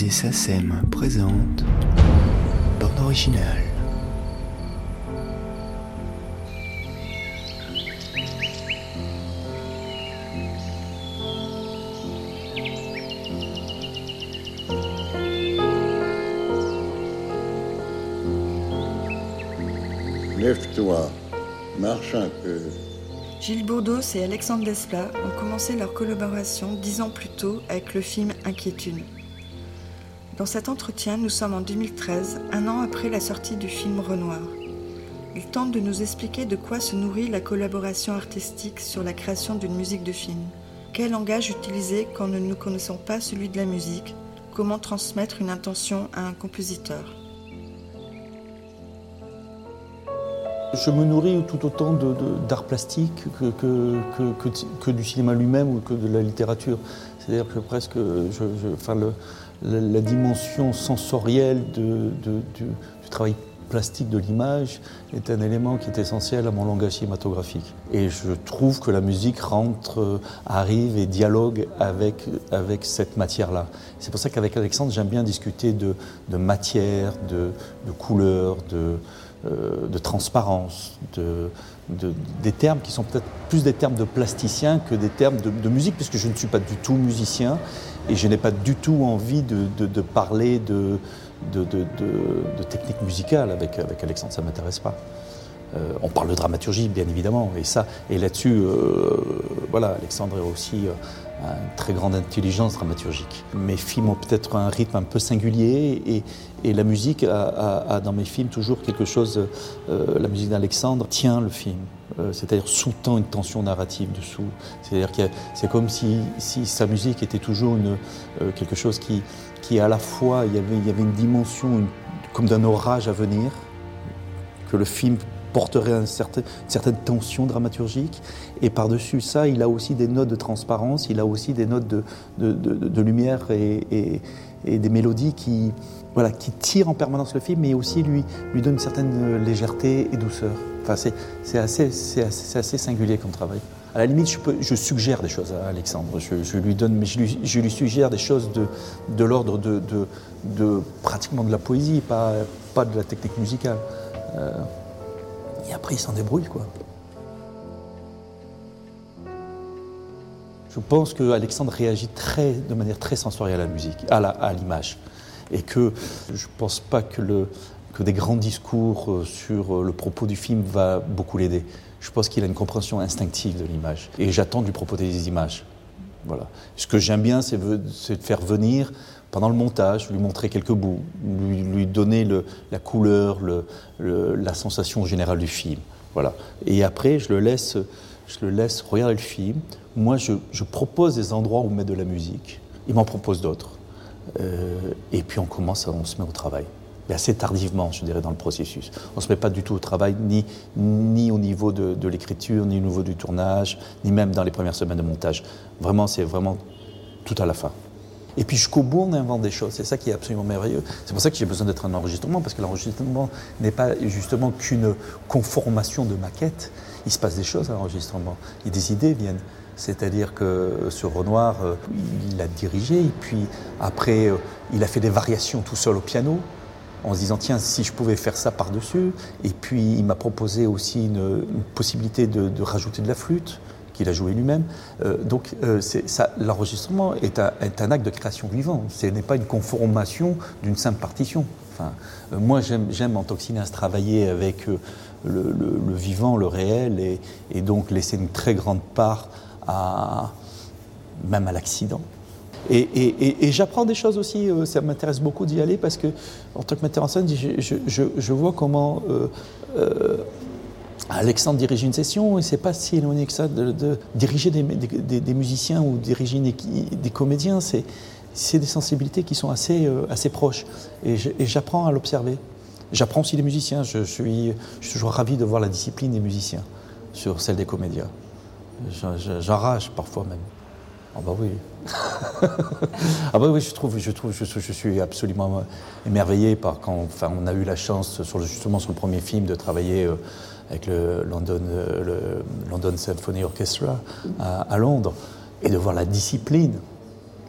Musée SACEM présente Bande originale. Lève-toi, marche un peu. Gilles Bourdos et Alexandre Desplat ont commencé leur collaboration dix ans plus tôt avec le film Inquiétude. Dans cet entretien, nous sommes en 2013, un an après la sortie du film Renoir. Ils tentent de nous expliquer de quoi se nourrit la collaboration artistique sur la création d'une musique de film. Quel langage utiliser quand nous ne connaissons pas celui de la musique? Comment transmettre une intention à un compositeur? Je me nourris tout autant d'art plastique que, que, que, que, du cinéma lui-même ou que de la littérature. C'est-à-dire que presque, enfin la, dimension sensorielle du, travail plastique de l'image est un élément qui est essentiel à mon langage cinématographique. Et je trouve que la musique rentre, arrive et dialogue avec, avec cette matière-là. C'est pour ça qu'avec Alexandre, j'aime bien discuter de, de matière, de, couleur, de, euh, de transparence, de, des termes qui sont peut-être plus des termes de plasticien que des termes de, musique, puisque je ne suis pas du tout musicien et je n'ai pas du tout envie de, parler de, technique musicale avec, avec Alexandre, ça ne m'intéresse pas. Euh, on parle de dramaturgie, bien évidemment, et ça, et là-dessus, euh, voilà, Alexandre est aussi une très grande intelligence dramaturgique. Mes films ont peut-être un rythme un peu singulier et, et la musique a, dans mes films toujours quelque chose, euh, la musique d'Alexandre tient le film, euh, c'est-à-dire sous-tend une tension narrative dessous. C'est-à-dire que c'est comme si, si, sa musique était toujours une, euh, quelque chose qui, qui à la fois, il y avait, il y avait une dimension comme d'un orage à venir, que le film porterait une certaine, tension dramaturgique. Et par-dessus ça, il a aussi des notes de transparence, il a aussi des notes de, lumière et, des mélodies qui, voilà, qui tirent en permanence le film, mais aussi lui, lui donne une certaine légèreté et douceur. Enfin, c'est assez, assez, assez, singulier comme travail. À la limite, je, suggère des choses à Alexandre. Je, lui donne, mais je lui, suggère des choses de, de l'ordre de, pratiquement de la poésie, pas, pas de la technique musicale. Euh, et après, il s'en débrouille, quoi. Je pense que Alexandre réagit très, de manière très sensorielle à la musique, à l'image. Et que je ne pense pas que, le, que, des grands discours euh, sur euh, le propos du film va beaucoup l'aider. Je pense qu'il a une compréhension instinctive de l'image. Et j'attends du propos des images. Voilà. Ce que j'aime bien, c'est de faire venir pendant le montage, lui montrer quelques bouts, lui, donner la couleur, le, la sensation générale du film. Voilà. Et après, je le laisse, je le laisse regarder le film. Moi, je, propose des endroits où mettre de la musique. Il m'en propose d'autres. Euh, et puis on commence, on se met au travail. Mais assez tardivement, je dirais, dans le processus. On ne se met pas du tout au travail, ni, au niveau de l'écriture, ni au niveau du tournage, ni même dans les premières semaines de montage. Vraiment, c'est vraiment tout à la fin. Et puis jusqu'au bout, on invente des choses. C'est ça qui est absolument merveilleux. C'est pour ça que j'ai besoin d'être un enregistrement, parce que l'enregistrement n'est pas justement qu'une conformation de maquette. Il se passe des choses à l'enregistrement. Et des idées viennent. C'est-à-dire que sur Renoir, euh, il a dirigé, et puis après, euh, il a fait des variations tout seul au piano, en se disant tiens si je pouvais faire ça par-dessus. Et puis il m'a proposé aussi une, possibilité de, rajouter de la flûte qu'il a joué lui-même. Euh, donc euh, l'enregistrement est, un acte de création vivant. Ce n'est pas une conformation d'une simple partition. Enfin, euh, moi j'aime en cinéaste travailler avec le, le, vivant, le réel, et, donc laisser une très grande part à, même à l'accident. Et, j'apprends des choses aussi, ça m'intéresse beaucoup d'y aller parce que, en tant que metteur en scène, je, vois comment euh, euh, Alexandre dirige une session et c'est pas si éloigné que ça de, de diriger des, musiciens ou diriger des comédiens. C'est des sensibilités qui sont assez, euh, assez proches et j'apprends à l'observer. J'apprends aussi des musiciens. Je, suis, je suis toujours ravi de voir la discipline des musiciens sur celle des comédiens. J'enrage parfois même. Ah bah oui. ah bah oui, je trouve, je trouve, je, je, suis absolument émerveillé par quand, enfin, on a eu la chance sur justement sur le premier film de travailler. Euh, avec le London, euh, le London Symphony Orchestra à, Londres, et de voir la discipline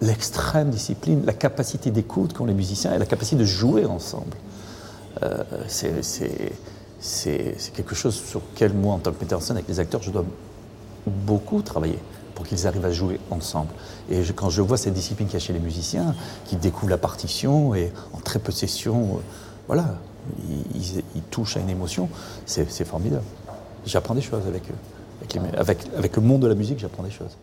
l'extrême discipline, la capacité d'écoute qu'ont les musiciens et la capacité de jouer ensemble. Euh, c'est- quelque chose sur lequel moi, en tant que metteur en scène avec les acteurs, je dois beaucoup travailler pour qu'ils arrivent à jouer ensemble. Et quand je vois cette discipline qu'il y a chez les musiciens, qui découvrent la partition et en très peu de sessions, euh, voilà, ils, touchent à une émotion, c'est formidable. J'apprends des choses avec eux. Avec le monde de la musique, j'apprends des choses.